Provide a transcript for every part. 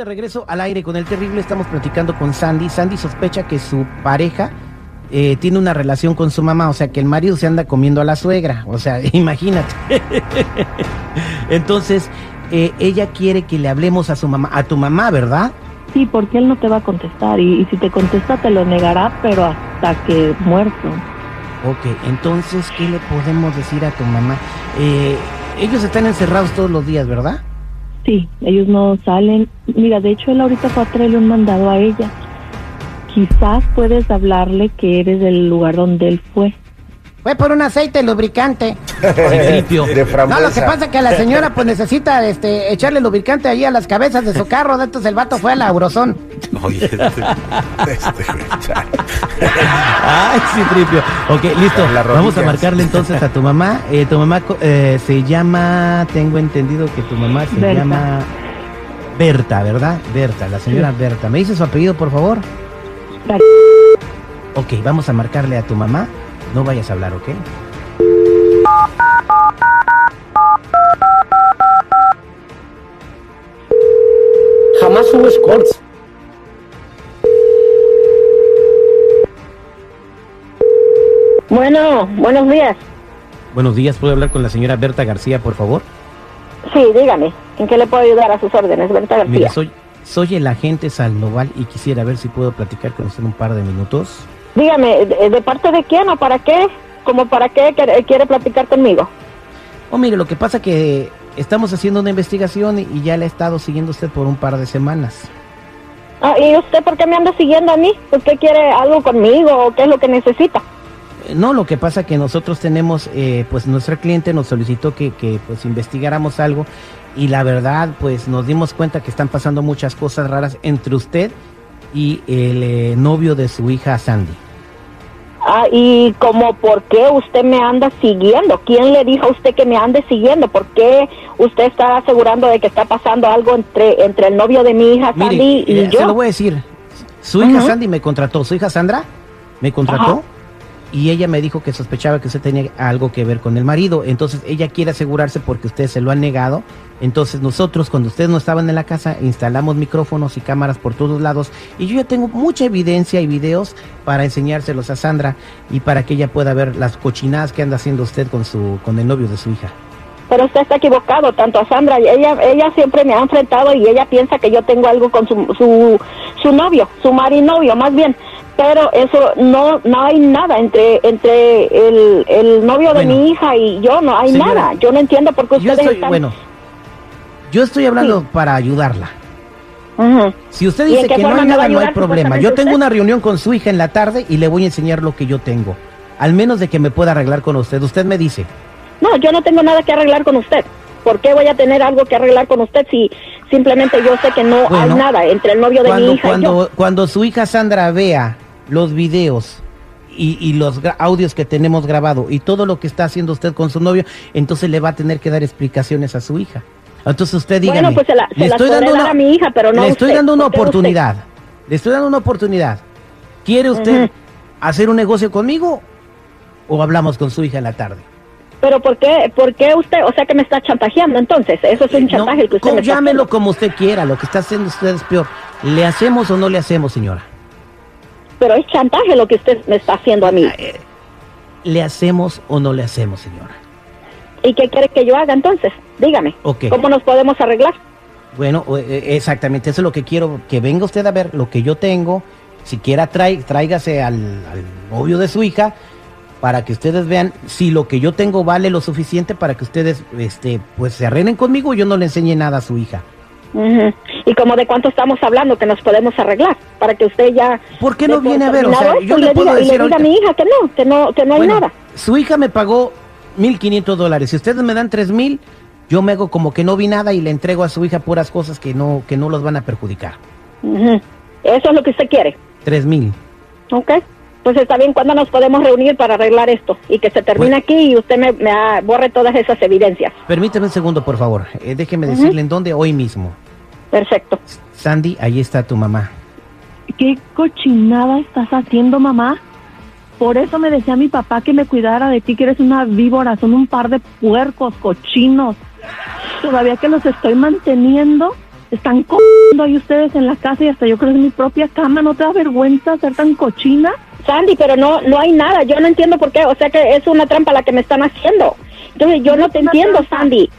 De regreso al aire con el terrible, estamos platicando con Sandy. Sandy sospecha que su pareja eh, tiene una relación con su mamá, o sea que el marido se anda comiendo a la suegra, o sea, imagínate. Entonces, eh, ella quiere que le hablemos a su mamá, a tu mamá, ¿verdad? Sí, porque él no te va a contestar y, y si te contesta te lo negará, pero hasta que muerto. Ok, entonces, ¿qué le podemos decir a tu mamá? Eh, ellos están encerrados todos los días, ¿verdad? Sí, ellos no salen. Mira, de hecho él ahorita fue a traerle un mandado a ella. Quizás puedes hablarle que eres del lugar donde él fue. Fue por un aceite lubricante. De No, lo que pasa es que la señora pues necesita este echarle lubricante ahí a las cabezas de su carro, entonces el vato fue a la Eurozón. Oye, este- Este. Ay, sí, Tripio. Ok, listo. Vamos a marcarle entonces a tu mamá. Eh, tu mamá eh, se llama, tengo entendido que tu mamá se Berta. llama Berta, ¿verdad? Berta, la señora Berta. ¿Me dice su apellido, por favor? Gar- Ok, vamos a marcarle a tu mamá. No vayas a hablar, ¿ok? Jamás hubo escorts. Bueno, buenos días. Buenos días, ¿puedo hablar con la señora Berta García, por favor? Sí, dígame, ¿en qué le puedo ayudar a sus órdenes, Berta García? Mire, soy, soy el agente Salnoval y quisiera ver si puedo platicar con usted un par de minutos. Dígame, ¿de, de parte de quién o para qué? ¿Como para qué quiere, quiere platicar conmigo? Oh, mire, lo que pasa que estamos haciendo una investigación y- y ya le he estado siguiendo usted por un par de semanas. Ah, ¿Y usted por qué me anda siguiendo a mí? ¿Usted quiere algo conmigo o qué es lo que necesita? No, lo que pasa que nosotros tenemos, eh, pues nuestra cliente nos solicitó que, que, pues investigáramos algo y la verdad pues nos dimos cuenta que están pasando muchas cosas raras entre usted y el eh, novio de su hija Sandy. Ah, ¿y como por qué usted me anda siguiendo? ¿Quién le dijo a usted que me ande siguiendo? ¿Por qué usted está asegurando de que está pasando algo entre, entre el novio de mi hija Mire, Sandy y eh, yo? se lo voy a decir. Su hija. Sandy me contrató, su hija Sandra me contrató. Y ella me dijo que sospechaba que usted tenía algo que ver con el marido. Entonces ella quiere asegurarse porque usted se lo ha negado. Entonces nosotros cuando ustedes no estaban en la casa instalamos micrófonos y cámaras por todos lados y yo ya tengo mucha evidencia y videos para enseñárselos a Sandra y para que ella pueda ver las cochinadas que anda haciendo usted con su con el novio de su hija. Pero usted está equivocado, tanto a Sandra, ella ella siempre me ha enfrentado y ella piensa que yo tengo algo con su su, su novio, su marinovio más bien. Pero eso no no hay nada entre entre el, el novio de mi hija y yo, no hay señora, nada. Yo no entiendo por qué Yo ustedes estoy, están... bueno, yo estoy hablando para ayudarla. Si usted ¿Y en dice que no hay nada, no hay problema. Yo tengo usted? una reunión con su hija en la tarde y le voy a enseñar lo que yo tengo. Al menos de que me pueda arreglar con usted. Usted me dice. No, yo no tengo nada que arreglar con usted. ¿Por qué voy a tener algo que arreglar con usted si simplemente yo sé que no Bueno, hay nada entre el novio de mi Cuando, hija y yo? cuando su hija Sandra vea los videos y, y los audios que tenemos grabado y todo lo que está haciendo usted con su novio, entonces le va a tener que dar explicaciones a su hija. Entonces usted. Bueno, pues se, la, se le estoy dando una- a mi hija, pero no le estoy usted. dando una oportunidad. Le estoy dando una oportunidad. ¿Quiere usted hacer un negocio conmigo o hablamos con su hija en la tarde? Pero ¿por qué, por qué usted, o sea que me está chantajeando entonces? Eso es un No, chantaje el que usted co- me está llámelo haciendo. como usted quiera, lo que está haciendo usted es peor. ¿Le hacemos o no le hacemos, señora? Pero es chantaje lo que usted me está haciendo a mí. Eh, ¿Le hacemos o no le hacemos, señora? ¿Y qué quiere que yo haga entonces? Dígame. Ok. ¿Cómo nos podemos arreglar? Bueno, eh, eh, exactamente, eso es lo que quiero, que venga usted a ver lo que yo tengo. Siquiera trae, tráigase al, al novio de su hija para que ustedes vean si lo que yo tengo vale lo suficiente para que ustedes este, pues se arreglen conmigo y yo no le enseñe nada a su hija. ¿Y como de cuánto estamos hablando que nos podemos arreglar? Para que usted ya... ¿Por qué no viene a ver? O sea, yo y le puedo diga, y decir le diga a mi hija que no, que no, que no hay nada. Su hija me pagó 1.500 dólares. Si ustedes me dan 3.000, yo me hago como que no vi nada y le entrego a su hija puras cosas que no, que no los van a perjudicar. Eso es lo que usted quiere. 3.000. ¿Ok? Pues está bien, ¿cuándo nos podemos reunir para arreglar esto? Y que se termine Bueno. aquí y usted me, me ah, borre todas esas evidencias. Permíteme un segundo, por favor. Eh, déjeme decirle en dónde hoy mismo. Perfecto. Sandy, ahí está tu mamá. ¿Qué cochinada estás haciendo, mamá? Por eso me decía mi papá que me cuidara de ti, que eres una víbora, son un par de puercos, cochinos. Todavía que los estoy manteniendo, Están comiendo ahí ustedes en la casa y hasta yo creo que en mi propia cama. ¿No te da vergüenza ser tan cochina? Sandy, pero no no hay nada. Yo no entiendo por qué. O sea que es una trampa la que me están haciendo. Entonces yo no te entiendo. Sandy.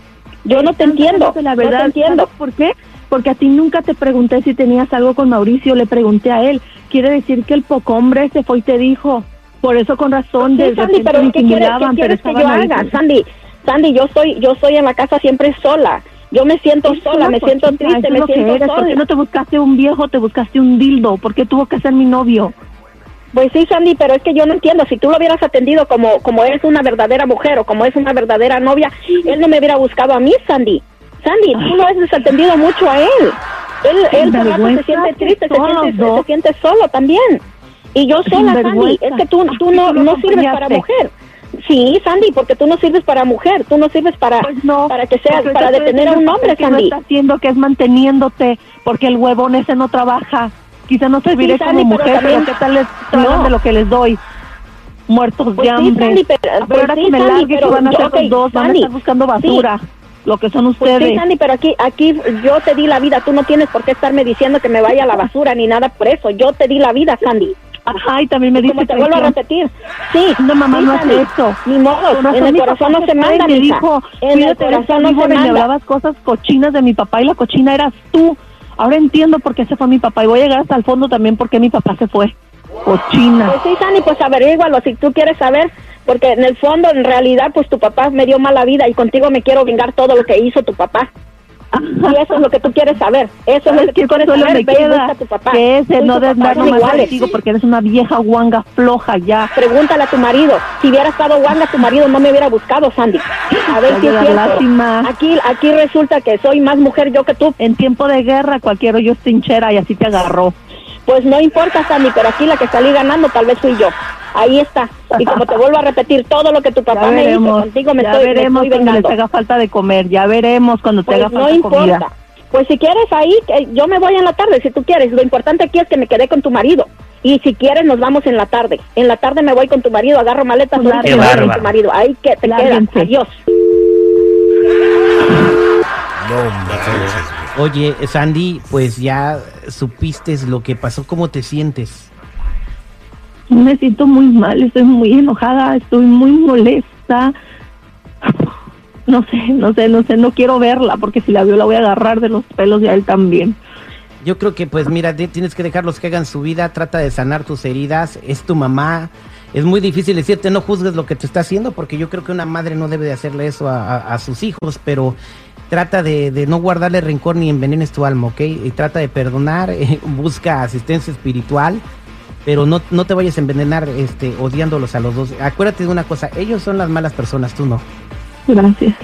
Yo no te entiendo. La no te entiendo. ¿sabes por qué? Porque a ti nunca te pregunté si tenías algo con Mauricio, le pregunté a él. Quiere decir que el poco hombre se fue y te dijo. Por eso con razón de Sí, Sandy, pero ¿qué quieres, qué que yo ahí. haga? Sandy, Sandy, yo estoy yo estoy en la casa siempre sola. Yo me siento sola, me siento triste, me siento eres. ¿Por qué sola. no te buscaste un viejo, te buscaste un dildo? ¿Por qué tuvo que ser mi novio? Pues sí, Sandy, pero es que yo no entiendo. Si tú lo hubieras atendido como, como eres una verdadera mujer o como es una verdadera novia, él no me hubiera buscado a mí, Sandy. Sandy, tú lo has desatendido mucho a él. Él, él se siente triste, se siente, se siente solo también. Y yo sola, Sandy. Es que tú, tú no, lo no sirves para mujer. Sí, Sandy, porque tú no sirves para mujer, tú no sirves para, Pues no. para que seas, porque para detener a un hombre, Sandy. está haciendo que es manteniéndote, porque el huevón ese no trabaja. Quizá no serviré Sí, como pero mujer, pero, también- ¿qué tal les No. de lo que les doy? Muertos Pues de sí, hambre. Sandy, pero- pues ahora sí, que me Sandy, largue, ¿qué pero van a hacer yo- los dos? Van Sandy, a estar buscando basura, lo que son Pues ustedes. sí, Sandy, pero aquí, aquí yo te di la vida. Tú no tienes por qué estarme diciendo que me vaya a la basura ni nada por eso. Yo te di la vida, Sandy. Ajá, y también me dice Como te vuelvo a repetir. Sí. No, mamá, sí, no hace eso. Ni modo. Con razón En el corazón no se manda, me dijo, En el corazón no se víbora", y me manda. hablabas cosas cochinas de mi papá y la cochina eras tú. Ahora entiendo por qué se fue mi papá y voy a llegar hasta el fondo también por qué mi papá se fue. Cochina. Pues sí, Sandy, pues averígualo si tú quieres saber. Porque en el fondo, en realidad, pues tu papá me dio mala vida y contigo me quiero vengar todo lo que hizo tu papá. Y eso es lo que tú quieres saber. Eso es lo ¿Sabes que tú quieres saber. me Ve y a tu papá. Que ese no tu de papá andar son nomás iguales. contigo porque eres una vieja guanga floja ya. Pregúntale a tu marido. Si hubiera estado guanga, tu marido no me hubiera buscado, Sandy. A ver si es cierto. Aquí, aquí resulta que soy más mujer yo que tú. En tiempo de guerra cualquiera yo es trinchera y así te agarró. Pues no importa, Sandy, pero aquí la que salí ganando tal vez fui yo. Ahí está. Y como te vuelvo a repetir, todo lo que tu papá Ya me hizo contigo me ya estoy, me veremos estoy cuando les haga falta de comer, ya veremos cuando te Pues haga no falta importa. comida. Pues si quieres ahí, que yo me voy en la tarde, si tú quieres. Lo importante aquí es que me quedé con tu marido. Y si quieres, nos vamos en la tarde. En la tarde me voy con tu marido, agarro maletas Pues y Qué me voy con tu marido. Ahí que te quedas. Adiós. No. Oye, Sandy, pues ya supiste lo que pasó, ¿cómo te sientes? Me siento muy mal, estoy muy enojada, estoy muy molesta. No sé, no sé, no sé, no quiero verla porque si la veo la voy a agarrar de los pelos y a él también. Yo creo que pues mira, tienes que dejarlos que hagan su vida, trata de sanar tus heridas, es tu mamá. Es muy difícil decirte no juzgues lo que te está haciendo porque yo creo que una madre no debe de hacerle eso a, sus hijos, pero trata de, no guardarle rencor ni envenenes tu alma, ¿ok? Y trata de perdonar, busca asistencia espiritual, pero no, no te vayas a envenenar este, odiándolos a los dos. Acuérdate de una cosa, ellos son las malas personas, tú no. Gracias.